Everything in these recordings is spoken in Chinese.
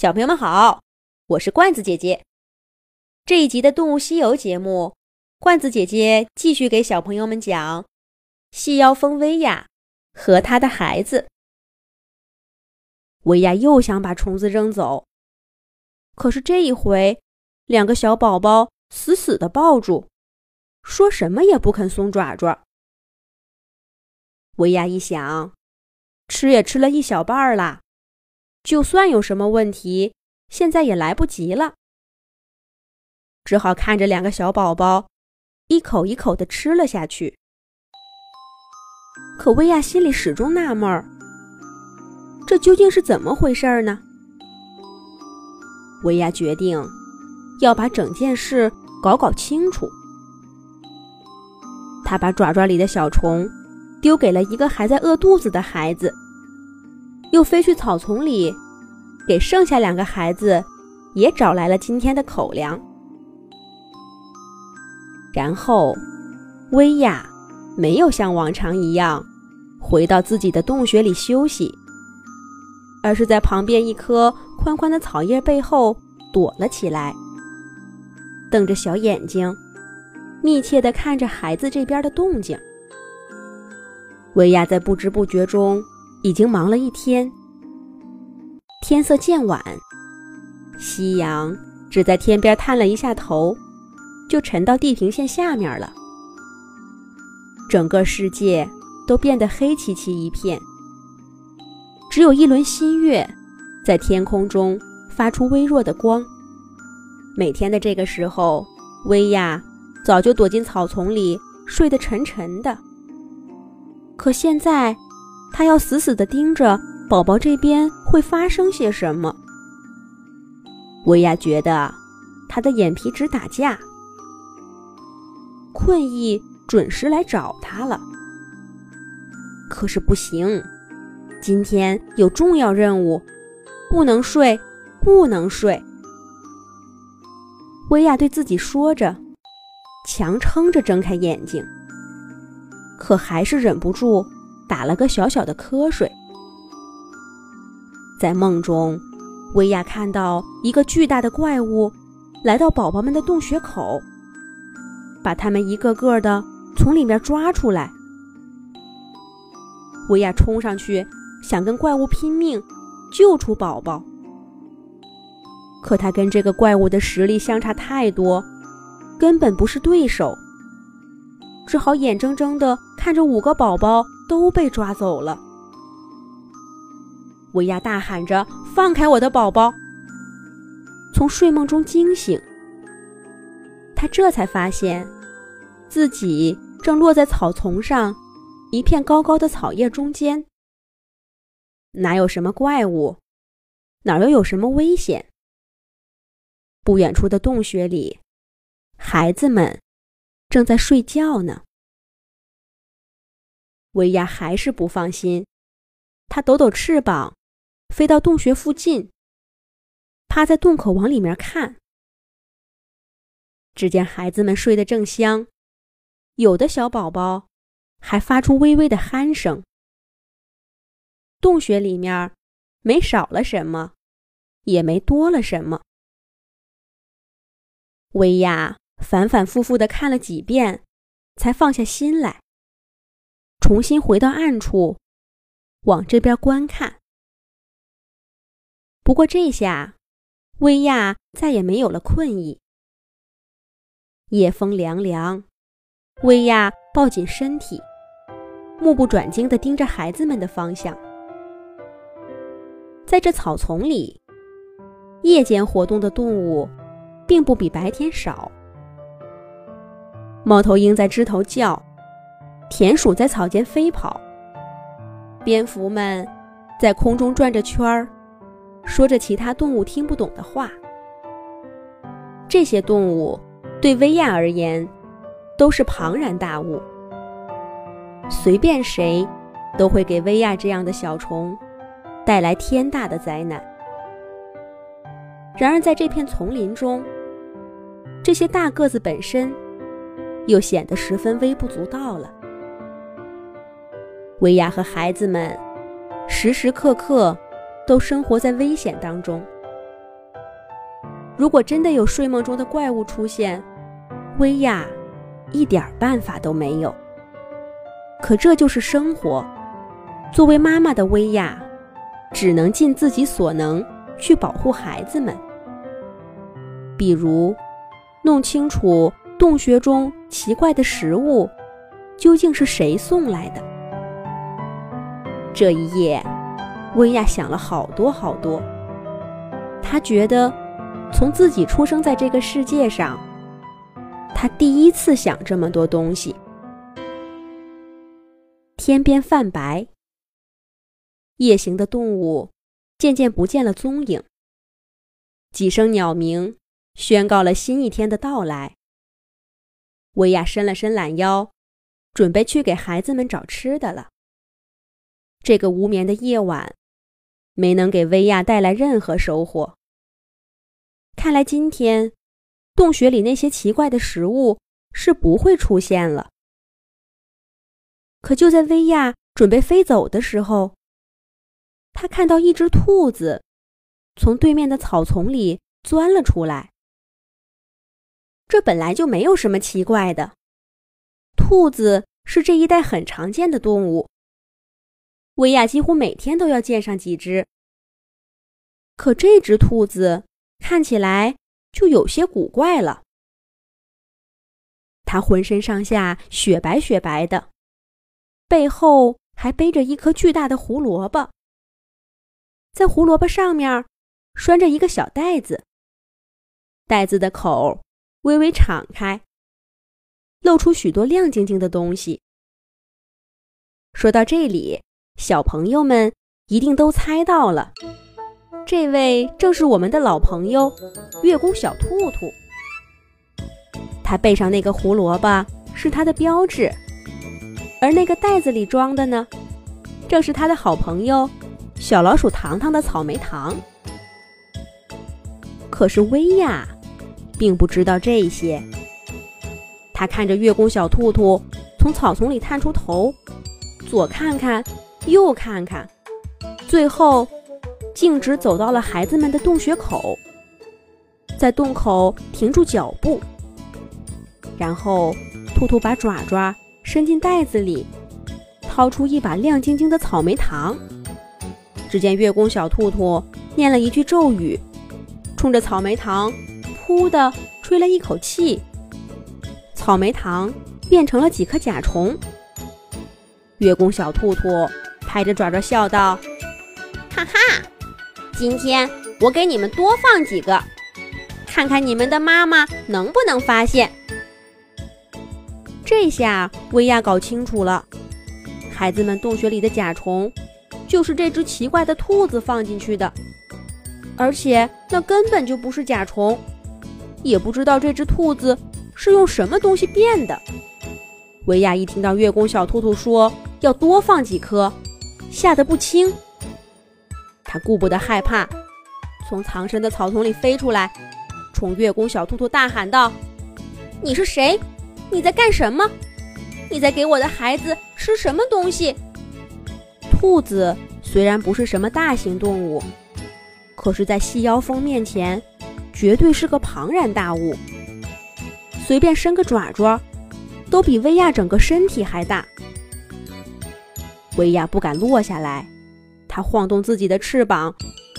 小朋友们好，我是罐子姐姐。这一集的《动物西游》节目，罐子姐姐继续给小朋友们讲细腰蜂薇娅和他的孩子。薇娅又想把虫子扔走，可是这一回，两个小宝宝死死的抱住，说什么也不肯松爪爪。薇娅一想，吃也吃了一小半了。就算有什么问题，现在也来不及了，只好看着两个小宝宝一口一口的吃了下去。可薇娅心里始终纳闷儿，这究竟是怎么回事呢？薇娅决定要把整件事搞搞清楚。她把爪爪里的小虫丢给了一个还在饿肚子的孩子。又飞去草丛里，给剩下两个孩子也找来了今天的口粮。然后，薇娅没有像往常一样回到自己的洞穴里休息，而是在旁边一棵宽宽的草叶背后躲了起来，瞪着小眼睛，密切地看着孩子这边的动静。薇娅在不知不觉中。已经忙了一天，天色渐晚，夕阳只在天边探了一下头，就沉到地平线下面了。整个世界都变得黑漆漆一片，只有一轮新月在天空中发出微弱的光。每天的这个时候，薇娅早就躲进草丛里睡得沉沉的，可现在。他要死死地盯着宝宝这边会发生些什么。薇娅觉得他的眼皮直打架，困意准时来找他了。可是不行，今天有重要任务，不能睡，不能睡。薇娅对自己说着，强撑着睁开眼睛，可还是忍不住。打了个小小的瞌睡，在梦中，薇娅看到一个巨大的怪物来到宝宝们的洞穴口，把他们一个个的从里面抓出来。薇娅冲上去想跟怪物拼命，救出宝宝，可他跟这个怪物的实力相差太多，根本不是对手，只好眼睁睁的看着五个宝宝。都被抓走了。薇娅大喊着：“放开我的宝宝！”从睡梦中惊醒，他这才发现，自己正落在草丛上，一片高高的草叶中间。哪有什么怪物？哪又有什么危险？不远处的洞穴里，孩子们正在睡觉呢。薇娅还是不放心，她抖抖翅膀，飞到洞穴附近，趴在洞口往里面看。只见孩子们睡得正香，有的小宝宝还发出微微的鼾声。洞穴里面没少了什么，也没多了什么。薇娅反反复复的看了几遍，才放下心来。重新回到暗处，往这边观看。不过这下，薇亚再也没有了困意。夜风凉凉，薇亚抱紧身体，目不转睛地盯着孩子们的方向。在这草丛里，夜间活动的动物并不比白天少。猫头鹰在枝头叫。田鼠在草间飞跑，蝙蝠们在空中转着圈儿，说着其他动物听不懂的话。这些动物对薇娅而言都是庞然大物，随便谁都会给薇娅这样的小虫带来天大的灾难。然而，在这片丛林中，这些大个子本身又显得十分微不足道了。薇娅和孩子们时时刻刻都生活在危险当中，如果真的有睡梦中的怪物出现，薇娅一点办法都没有。可这就是生活，作为妈妈的薇娅，只能尽自己所能去保护孩子们，比如弄清楚洞穴中奇怪的食物究竟是谁送来的。这一夜，薇娅想了好多好多。她觉得，从自己出生在这个世界上，她第一次想这么多东西。天边泛白，夜行的动物渐渐不见了踪影。几声鸟鸣宣告了新一天的到来。薇娅伸了伸懒腰，准备去给孩子们找吃的了。这个无眠的夜晚，没能给薇娅带来任何收获。看来今天，洞穴里那些奇怪的食物是不会出现了。可就在薇娅准备飞走的时候，她看到一只兔子从对面的草丛里钻了出来。这本来就没有什么奇怪的，兔子是这一带很常见的动物。薇娅几乎每天都要见上几只，可这只兔子看起来就有些古怪了。它浑身上下雪白雪白的，背后还背着一颗巨大的胡萝卜，在胡萝卜上面拴着一个小袋子，袋子的口微微敞开，露出许多亮晶晶的东西。说到这里。小朋友们一定都猜到了，这位正是我们的老朋友月宫小兔兔。它背上那个胡萝卜是它的标志，而那个袋子里装的呢，正是它的好朋友小老鼠糖糖的草莓糖。可是薇娅并不知道这些，她看着月宫小兔兔从草丛里探出头，左看看。又看看，最后径直走到了孩子们的洞穴口，在洞口停住脚步，然后兔兔把爪爪伸进袋子里，掏出一把亮晶晶的草莓糖。只见月宫小兔兔念了一句咒语，冲着草莓糖“噗”的吹了一口气，草莓糖变成了几颗甲虫。月宫小兔兔。拍着爪爪笑道：“哈哈，今天我给你们多放几个，看看你们的妈妈能不能发现。”这下薇娅搞清楚了，孩子们洞穴里的甲虫就是这只奇怪的兔子放进去的，而且那根本就不是甲虫，也不知道这只兔子是用什么东西变的。薇娅一听到月宫小兔兔说要多放几颗。吓得不轻，他顾不得害怕，从藏身的草丛里飞出来，冲月宫小兔兔大喊道：“你是谁？你在干什么？你在给我的孩子吃什么东西？”兔子虽然不是什么大型动物，可是，在细腰蜂面前，绝对是个庞然大物。随便伸个爪爪，都比威亚整个身体还大。薇娅不敢落下来，她晃动自己的翅膀，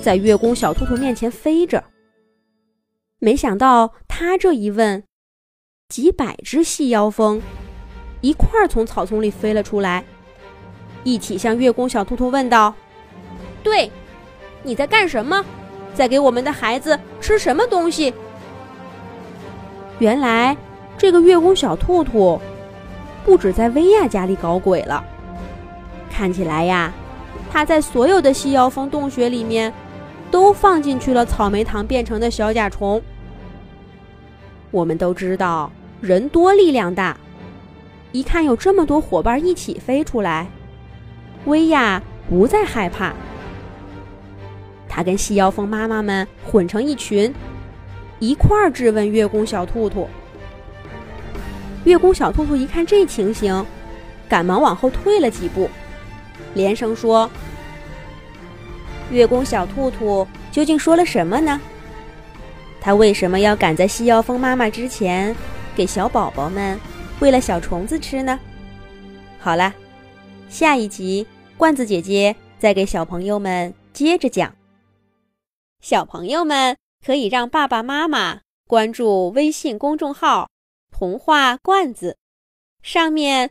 在月宫小兔兔面前飞着。没想到，她这一问，几百只细腰蜂一块儿从草丛里飞了出来，一起向月宫小兔兔问道：“对，你在干什么？在给我们的孩子吃什么东西？”原来，这个月宫小兔兔不止在薇娅家里搞鬼了。看起来呀，他在所有的细腰蜂洞穴里面，都放进去了草莓糖变成的小甲虫。我们都知道，人多力量大，一看有这么多伙伴一起飞出来，薇娅不再害怕。他跟细腰蜂妈妈们混成一群，一块儿质问月宫小兔兔。月宫小兔兔一看这情形，赶忙往后退了几步。连声说：“月宫小兔兔究竟说了什么呢？”它为什么要赶在西腰蜂妈妈之前给小宝宝们喂了小虫子吃呢？好了，下一集罐子姐姐再给小朋友们接着讲。小朋友们可以让爸爸妈妈关注微信公众号“童话罐子”，上面